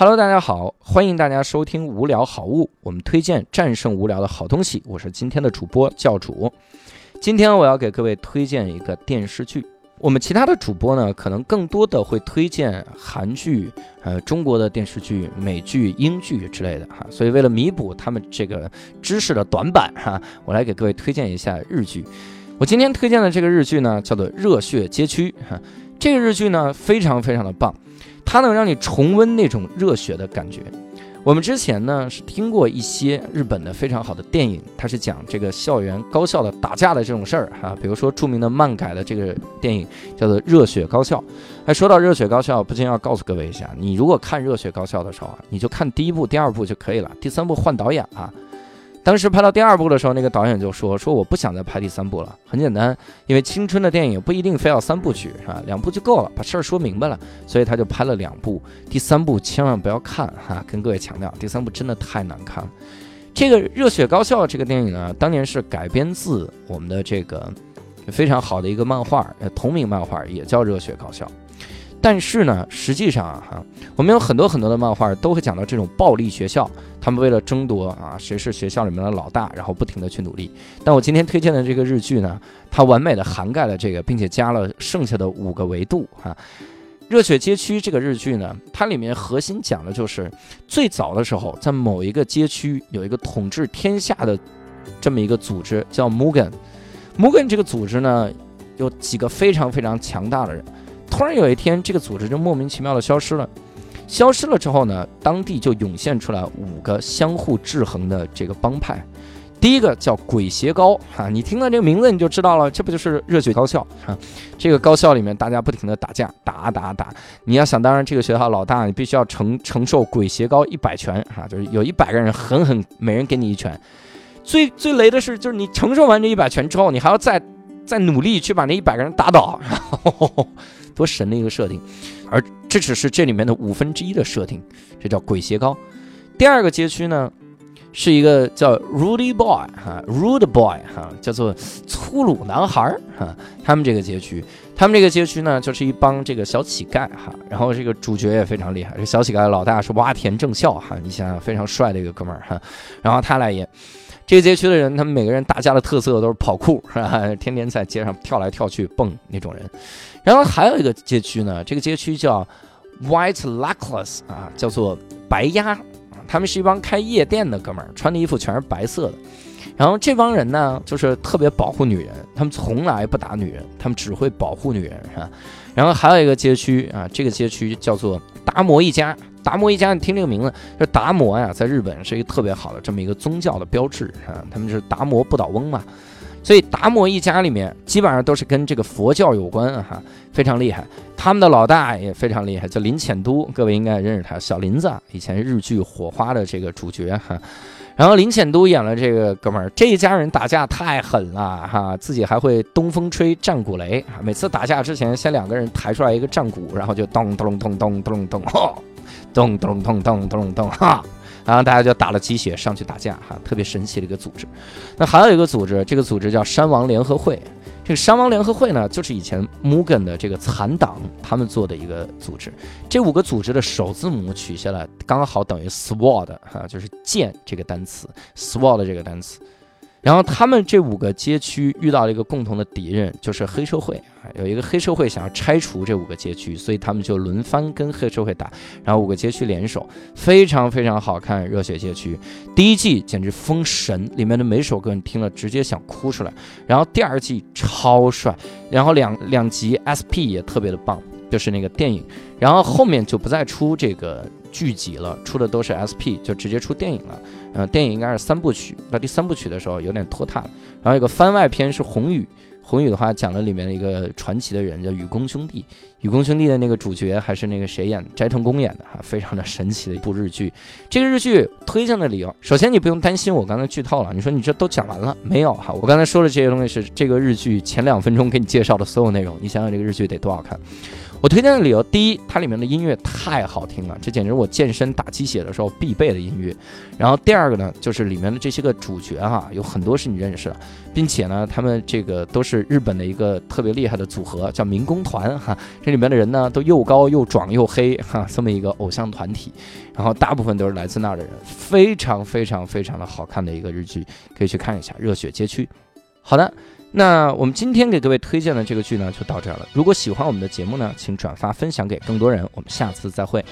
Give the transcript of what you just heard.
Hello，大家好，欢迎大家收听无聊好物，我们推荐战胜无聊的好东西。我是今天的主播教主。今天我要给各位推荐一个电视剧。我们其他的主播呢，可能更多的会推荐韩剧、呃中国的电视剧、美剧、英剧之类的哈。所以为了弥补他们这个知识的短板哈，我来给各位推荐一下日剧。我今天推荐的这个日剧呢，叫做《热血街区》哈。这个日剧呢，非常非常的棒。它能让你重温那种热血的感觉。我们之前呢是听过一些日本的非常好的电影，它是讲这个校园高校的打架的这种事儿哈。比如说著名的漫改的这个电影叫做《热血高校》。哎，说到《热血高校》，不禁要告诉各位一下，你如果看《热血高校》的时候啊，你就看第一部、第二部就可以了，第三部换导演啊。当时拍到第二部的时候，那个导演就说：“说我不想再拍第三部了。很简单，因为青春的电影不一定非要三部曲，是吧？两部就够了，把事儿说明白了。所以他就拍了两部，第三部千万不要看哈！跟各位强调，第三部真的太难看了。这个《热血高校》这个电影呢，当年是改编自我们的这个非常好的一个漫画，同名漫画也叫《热血高校》。”但是呢，实际上啊，哈，我们有很多很多的漫画都会讲到这种暴力学校，他们为了争夺啊谁是学校里面的老大，然后不停的去努力。但我今天推荐的这个日剧呢，它完美的涵盖了这个，并且加了剩下的五个维度哈。热血街区这个日剧呢，它里面核心讲的就是最早的时候，在某一个街区有一个统治天下的这么一个组织叫 Mugen。Mugen 这个组织呢，有几个非常非常强大的人。突然有一天，这个组织就莫名其妙的消失了。消失了之后呢，当地就涌现出来五个相互制衡的这个帮派。第一个叫鬼邪高啊，你听了这个名字你就知道了，这不就是热血高校啊？这个高校里面大家不停的打架，打打打。你要想当然，这个学校老大，你必须要承承受鬼邪高一百拳啊，就是有一百个人狠狠每人给你一拳。最最雷的是，就是你承受完这一百拳之后，你还要再再努力去把那一百个人打倒。多神的一个设定，而这只是这里面的五分之一的设定，这叫鬼鞋高。第二个街区呢，是一个叫 Rudy Boy 哈，Rude Boy 哈，叫做粗鲁男孩儿哈。他们这个街区，他们这个街区呢，就是一帮这个小乞丐哈。然后这个主角也非常厉害，这小乞丐老大是洼田正孝哈，你想想非常帅的一个哥们儿哈。然后他来演。这个街区的人，他们每个人打架的特色都是跑酷，是吧？天天在街上跳来跳去蹦那种人。然后还有一个街区呢，这个街区叫 White Lackless 啊，叫做白鸭。他们是一帮开夜店的哥们儿，穿的衣服全是白色的。然后这帮人呢，就是特别保护女人，他们从来不打女人，他们只会保护女人，是吧？然后还有一个街区啊，这个街区叫做达摩一家。达摩一家，你听这个名字，这达摩呀，在日本是一个特别好的这么一个宗教的标志啊，他们是达摩不倒翁嘛，所以达摩一家里面基本上都是跟这个佛教有关哈，非常厉害。他们的老大也非常厉害，叫林浅都，各位应该认识他，小林子，以前日剧《火花》的这个主角哈。然后林浅都演了这个哥们儿，这一家人打架太狠了哈，自己还会东风吹战鼓擂，每次打架之前先两个人抬出来一个战鼓，然后就咚咚咚咚咚咚咚。咚咚咚咚咚咚哈，然后大家就打了鸡血上去打架哈，特别神奇的一个组织。那还有一个组织，这个组织叫山王联合会。这个山王联合会呢，就是以前 Mugen 的这个残党他们做的一个组织。这五个组织的首字母取下来，刚好等于 Sword 哈，就是剑这个单词，Sword 这个单词。然后他们这五个街区遇到了一个共同的敌人，就是黑社会啊。有一个黑社会想要拆除这五个街区，所以他们就轮番跟黑社会打。然后五个街区联手，非常非常好看。热血街区第一季简直封神，里面的每首歌你听了直接想哭出来。然后第二季超帅，然后两两集 SP 也特别的棒，就是那个电影。然后后面就不再出这个。剧集了，出的都是 SP，就直接出电影了。嗯，电影应该是三部曲，到第三部曲的时候有点拖沓了。然后有个番外篇是《红雨》，《红雨》的话讲了里面的一个传奇的人，叫雨宫兄弟。雨宫兄弟的那个主角还是那个谁演的？斋藤工演的哈，非常的神奇的一部日剧。这个日剧推荐的理由，首先你不用担心我刚才剧透了，你说你这都讲完了没有哈？我刚才说的这些东西是这个日剧前两分钟给你介绍的所有内容。你想想这个日剧得多好看？我推荐的理由，第一，它里面的音乐太好听了，这简直我健身打鸡血的时候必备的音乐。然后第二个呢，就是里面的这些个主角哈，有很多是你认识的，并且呢，他们这个都是日本的一个特别厉害的组合，叫民工团哈。这里面的人呢，都又高又壮又黑哈，这么一个偶像团体。然后大部分都是来自那儿的人，非常非常非常的好看的一个日剧，可以去看一下《热血街区》。好的。那我们今天给各位推荐的这个剧呢，就到这儿了。如果喜欢我们的节目呢，请转发分享给更多人。我们下次再会。